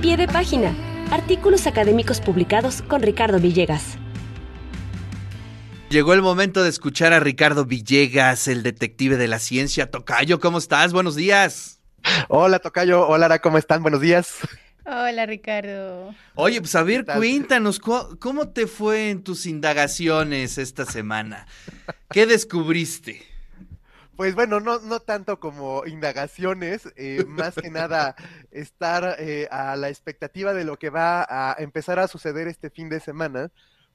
pie de página. Artículos académicos publicados con Ricardo Villegas. Llegó el momento de escuchar a Ricardo Villegas, el detective de la ciencia. Tocayo, ¿cómo estás? Buenos días. Hola, Tocayo. Hola, Ara, ¿cómo están? Buenos días. Hola, Ricardo. Oye, pues a ver, cuéntanos, ¿cómo te fue en tus indagaciones esta semana? ¿Qué descubriste? Pues bueno, no, no tanto como indagaciones, eh, más que nada estar eh, a la expectativa de lo que va a empezar a suceder este fin de semana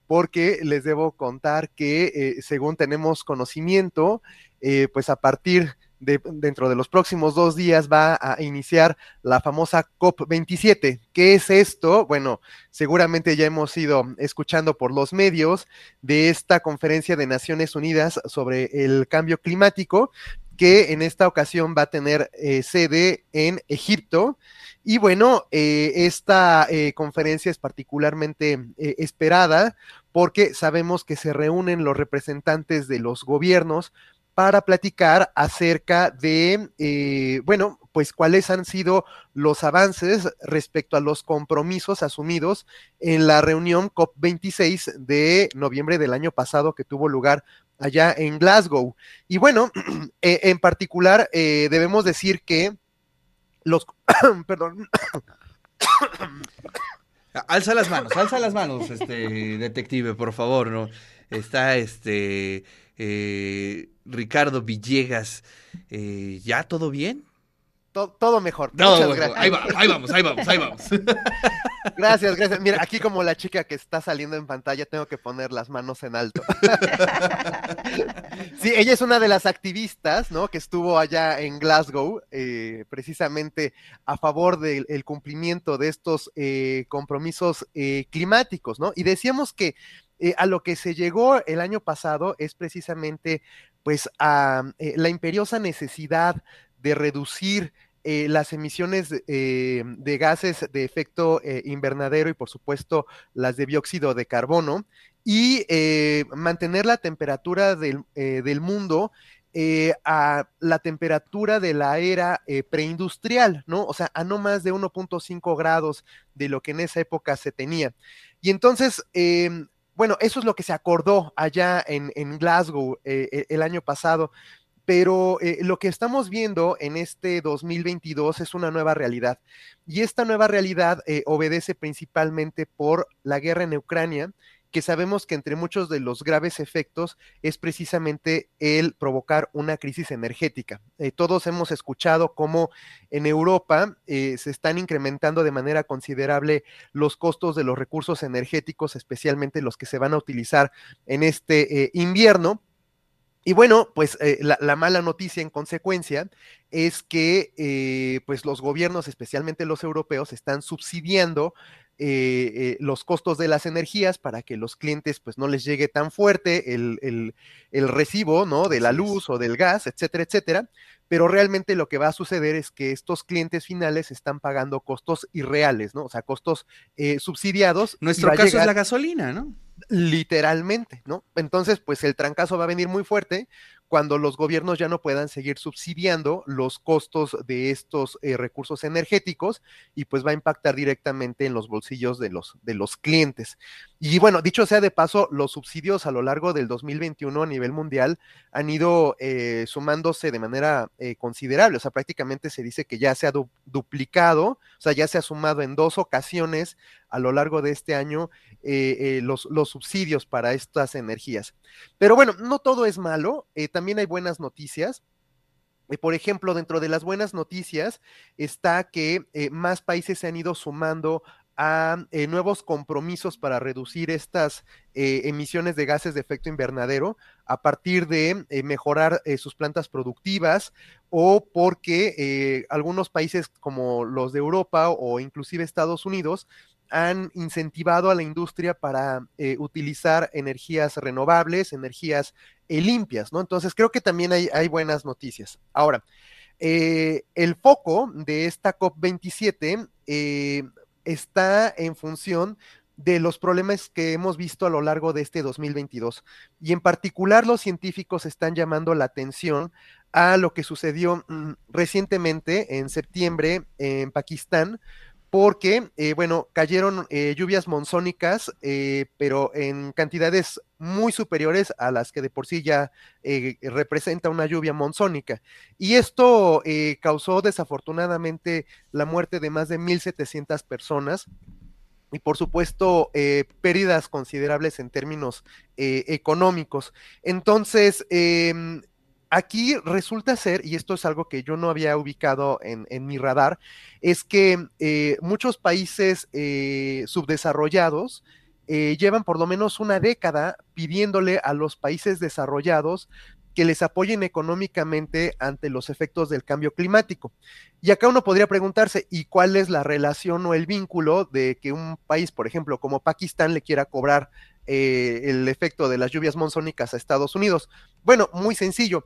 porque les debo contar que eh, según tenemos conocimiento, eh, pues a partir de dentro de los próximos dos días va a iniciar la famosa COP27. ¿Qué es esto? Bueno, seguramente ya hemos ido escuchando por los medios de esta conferencia de Naciones Unidas sobre el cambio climático, que en esta ocasión va a tener eh, sede en Egipto. Y bueno, eh, esta eh, conferencia es particularmente esperada porque sabemos que se reúnen los representantes de los gobiernos para platicar acerca de, bueno, pues cuáles han sido los avances respecto a los compromisos asumidos en la reunión COP26 de noviembre del año pasado que tuvo lugar allá en Glasgow. Y bueno, eh, en particular eh, debemos decir que los, perdón. Alza las manos, alza las manos, este detective, por favor, ¿no? Está este eh, Ricardo Villegas. ¿Ya todo bien? todo mejor. Muchas gracias. Ahí, ahí, vamos, ahí vamos, ahí vamos. Gracias, gracias. Mira, aquí como la chica que está saliendo en pantalla, tengo que poner las manos en alto. sí, ella es una de las activistas, ¿no? Que estuvo allá en Glasgow, eh, precisamente a favor del cumplimiento de estos eh, compromisos eh, climáticos, ¿no? Y decíamos que a lo que se llegó el año pasado es precisamente, pues, a la imperiosa necesidad de reducir eh, las emisiones eh, de gases de efecto eh, invernadero y por supuesto las de dióxido de carbono y mantener la temperatura del, del mundo a la temperatura de la era preindustrial, ¿no? O sea, a no más de 1.5 grados de lo que en esa época se tenía. Y entonces, em, bueno, eso es lo que se acordó allá en, Glasgow e, el año pasado pero eh, lo que estamos viendo en este 2022 es una nueva realidad. Y esta nueva realidad eh, obedece principalmente por la guerra en Ucrania, que sabemos que entre muchos de los graves efectos es precisamente el provocar una crisis energética. Eh, todos hemos escuchado cómo en Europa se están incrementando de manera considerable los costos de los recursos energéticos, especialmente los que se van a utilizar en este invierno y bueno, pues eh, la, mala noticia en consecuencia es que eh, pues los gobiernos, especialmente los europeos, están subsidiando eh, los costos de las energías para que los clientes pues no les llegue tan fuerte el, el, recibo, ¿no? De la luz o del gas, etcétera, etcétera. Pero realmente lo que va a suceder es que estos clientes finales están pagando costos irreales, ¿no? O sea, costos subsidiados. Nuestro caso es la gasolina, ¿no? literalmente, ¿no? Entonces, pues el trancazo va a venir muy fuerte cuando los gobiernos ya no puedan seguir subsidiando los costos de estos eh, recursos energéticos y pues va a impactar directamente en los bolsillos de los, de los clientes. Y bueno, dicho sea de paso, los subsidios a lo largo del 2021 a nivel mundial han ido eh, sumándose de manera eh, considerable, o sea, prácticamente se dice que ya se ha duplicado, o sea, ya se ha sumado en dos ocasiones a lo largo de este año los, los subsidios para estas energías. Pero bueno, no todo es malo, también hay buenas noticias. Eh, por ejemplo, dentro de las buenas noticias está que eh, más países se han ido sumando a eh, nuevos compromisos para reducir estas emisiones de gases de efecto invernadero a partir de mejorar sus plantas productivas o porque algunos países como los de Europa o inclusive Estados Unidos han incentivado a la industria para eh, utilizar energías renovables, energías eh, limpias, ¿no? Entonces creo que también hay, buenas noticias. Ahora, eh, el foco de esta COP27 está en función de los problemas que hemos visto a lo largo de este 2022. Y en particular los científicos están llamando la atención a lo que sucedió mm, recientemente en septiembre en Pakistán, porque, eh, bueno, cayeron eh, lluvias monzónicas, eh, pero en cantidades muy superiores a las que de por sí ya representa una lluvia monzónica. Y esto causó desafortunadamente la muerte de más de 1.700 personas y por supuesto pérdidas considerables en términos económicos. Entonces, em, aquí resulta ser, y esto es algo que yo no había ubicado en, mi radar, es que eh, muchos países eh, subdesarrollados eh, llevan por lo menos una década pidiéndole a los países desarrollados que les apoyen económicamente ante los efectos del cambio climático. Y acá uno podría preguntarse, ¿y cuál es la relación o el vínculo de que un país, por ejemplo, como Pakistán, le quiera cobrar el efecto de las lluvias monzónicas a Estados Unidos? Bueno, muy sencillo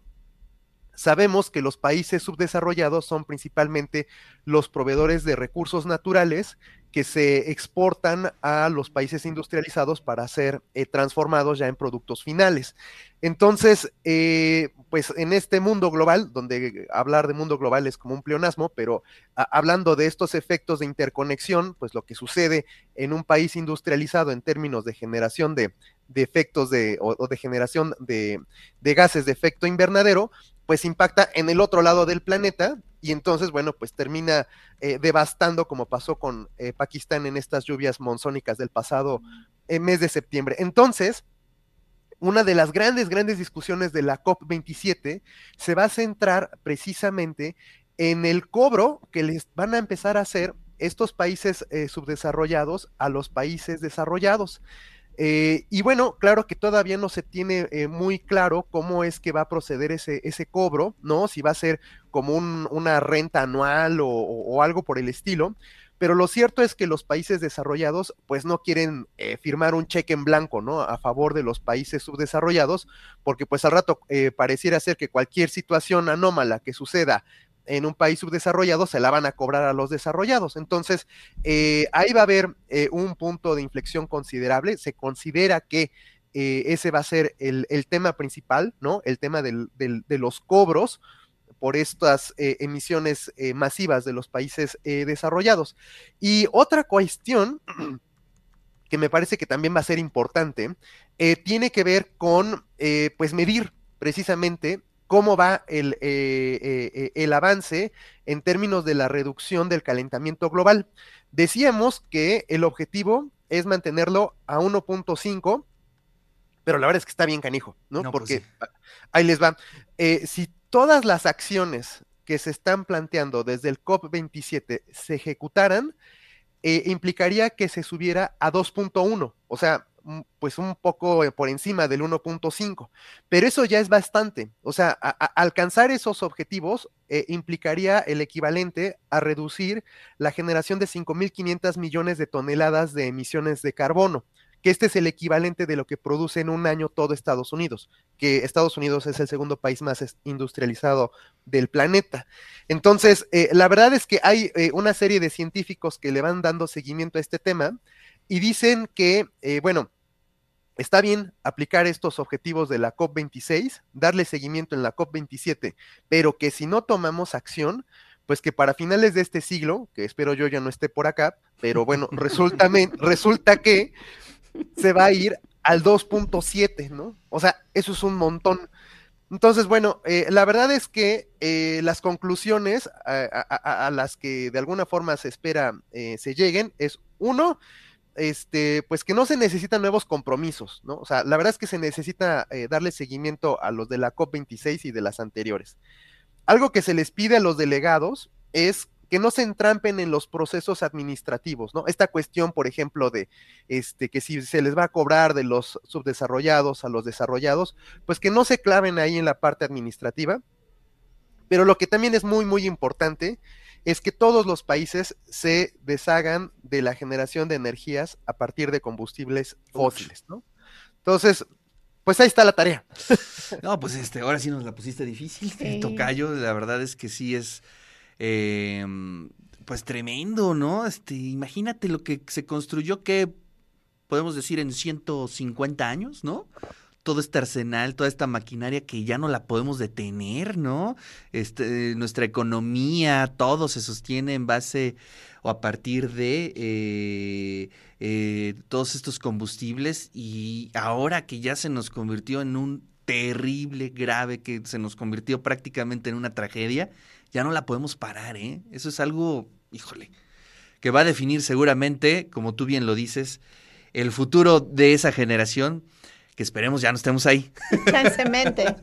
Sabemos que los países subdesarrollados son principalmente los proveedores de recursos naturales que se exportan a los países industrializados para ser eh, transformados ya en productos finales. Entonces, eh, pues en este mundo global, donde hablar de mundo global es como un pleonasmo, pero hablando de estos efectos de interconexión, pues lo que sucede en un país industrializado en términos de generación de, efectos de, o, de generación de, de gases de efecto invernadero, pues impacta en el otro lado del planeta y entonces, bueno, pues termina eh, devastando como pasó con eh, Pakistán en estas lluvias monzónicas del pasado eh, mes de septiembre. Entonces, una de las grandes, grandes discusiones de la COP27 se va a centrar precisamente en el cobro que les van a empezar a hacer estos países subdesarrollados a los países desarrollados. Eh, y bueno, claro que todavía no se tiene eh, muy claro cómo es que va a proceder ese, ese cobro, ¿no? Si va a ser como una renta anual o, algo por el estilo. Pero lo cierto es que los países desarrollados pues no quieren eh, firmar un cheque en blanco, ¿no? A favor de los países subdesarrollados, porque pues al rato pareciera ser que cualquier situación anómala que suceda en un país subdesarrollado se la van a cobrar a los desarrollados. Entonces, eh, ahí va a haber eh, un punto de inflexión considerable. Se considera que eh, ese va a ser el, tema principal, ¿no? El tema de los cobros por estas emisiones masivas de los países desarrollados. Y otra cuestión que me parece que también va a ser importante, tiene que ver con, pues, medir precisamente cómo va el, eh, eh, eh, el, avance en términos de la reducción del calentamiento global. Decíamos que el objetivo es mantenerlo a 1.5, pero la verdad es que está bien canijo, ¿no? pues Porque ahí les va. si todas las acciones que se están planteando desde el COP27 se ejecutaran, implicaría que se subiera a 2.1, o sea, pues un poco eh, por encima del 1.5, pero eso ya es bastante. O sea, alcanzar esos objetivos eh, implicaría el equivalente a reducir la generación de 5.500 millones de toneladas de emisiones de carbono, que este es el equivalente de lo que produce en un año todo Estados Unidos, que Estados Unidos es el segundo país más industrializado del planeta. Entonces, eh, la verdad es que hay una serie de científicos que le van dando seguimiento a este tema y dicen que, bueno, Está bien aplicar estos objetivos de la COP26, darle seguimiento en la COP27, pero que si no tomamos acción, pues que para finales de este siglo, que espero yo ya no esté por acá, pero bueno, resulta, resulta que se va a ir al 2.7, ¿no? O sea, eso es un montón. Entonces, bueno, eh, la verdad es que eh, las conclusiones a, las que de alguna forma se espera eh, se lleguen es, uno, este, pues que no se necesitan nuevos compromisos, ¿no? O sea, la verdad es que se necesita eh, darle seguimiento a los de la COP26 y de las anteriores. Algo que se les pide a los delegados es que no se entrampen en los procesos administrativos, ¿no? Esta cuestión, por ejemplo, de este, que si se les va a cobrar de los subdesarrollados a los desarrollados, pues que no se claven ahí en la parte administrativa. Pero lo que también es muy, muy importante es que todos los países se deshagan de la generación de energías a partir de combustibles fósiles, ¿no? Entonces, pues ahí está la tarea. No, pues este, ahora sí nos la pusiste difícil, Tocayo, la verdad es que sí es, em, pues tremendo, ¿no? Este, imagínate lo que se construyó que podemos decir en 150 años, ¿no? Todo este arsenal, toda esta maquinaria que ya no la podemos detener, ¿no? Este, nuestra economía, todo se sostiene en base o a partir de eh, eh, todos estos combustibles y ahora que ya se nos convirtió en un terrible, grave, que se nos convirtió prácticamente en una tragedia, ya no la podemos parar, ¿eh? Eso es algo, híjole, que va a definir seguramente, como tú bien lo dices, el futuro de esa generación, que esperemos ya no estemos ahí. Chancemente.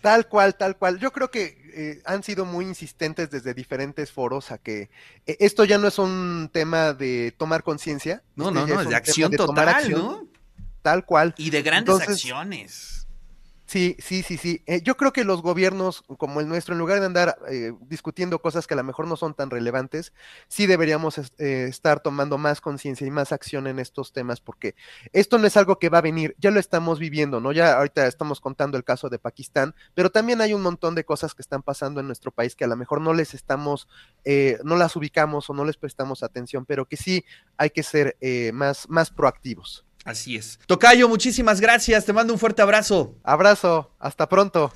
Tal cual, tal cual. Yo creo que eh, han sido muy insistentes desde diferentes foros a que eh, esto ya no es un tema de tomar conciencia. No, este no, no, es de acción de tomar total, acción, ¿no? Tal cual. Y de grandes Entonces- acciones. Sí, sí, sí, sí. Eh, yo creo que los gobiernos como el nuestro, en lugar de andar eh, discutiendo cosas que a lo mejor no son tan relevantes, sí deberíamos eh, estar tomando más conciencia y más acción en estos temas, porque esto no es algo que va a venir, ya lo estamos viviendo, ¿no? Ya ahorita estamos contando el caso de Pakistán, pero también hay un montón de cosas que están pasando en nuestro país que a lo mejor no les estamos, eh, no las ubicamos o no les prestamos atención, pero que sí hay que ser eh, más, más proactivos. Así es. Tocayo, muchísimas gracias. Te mando un fuerte abrazo. Abrazo, hasta pronto.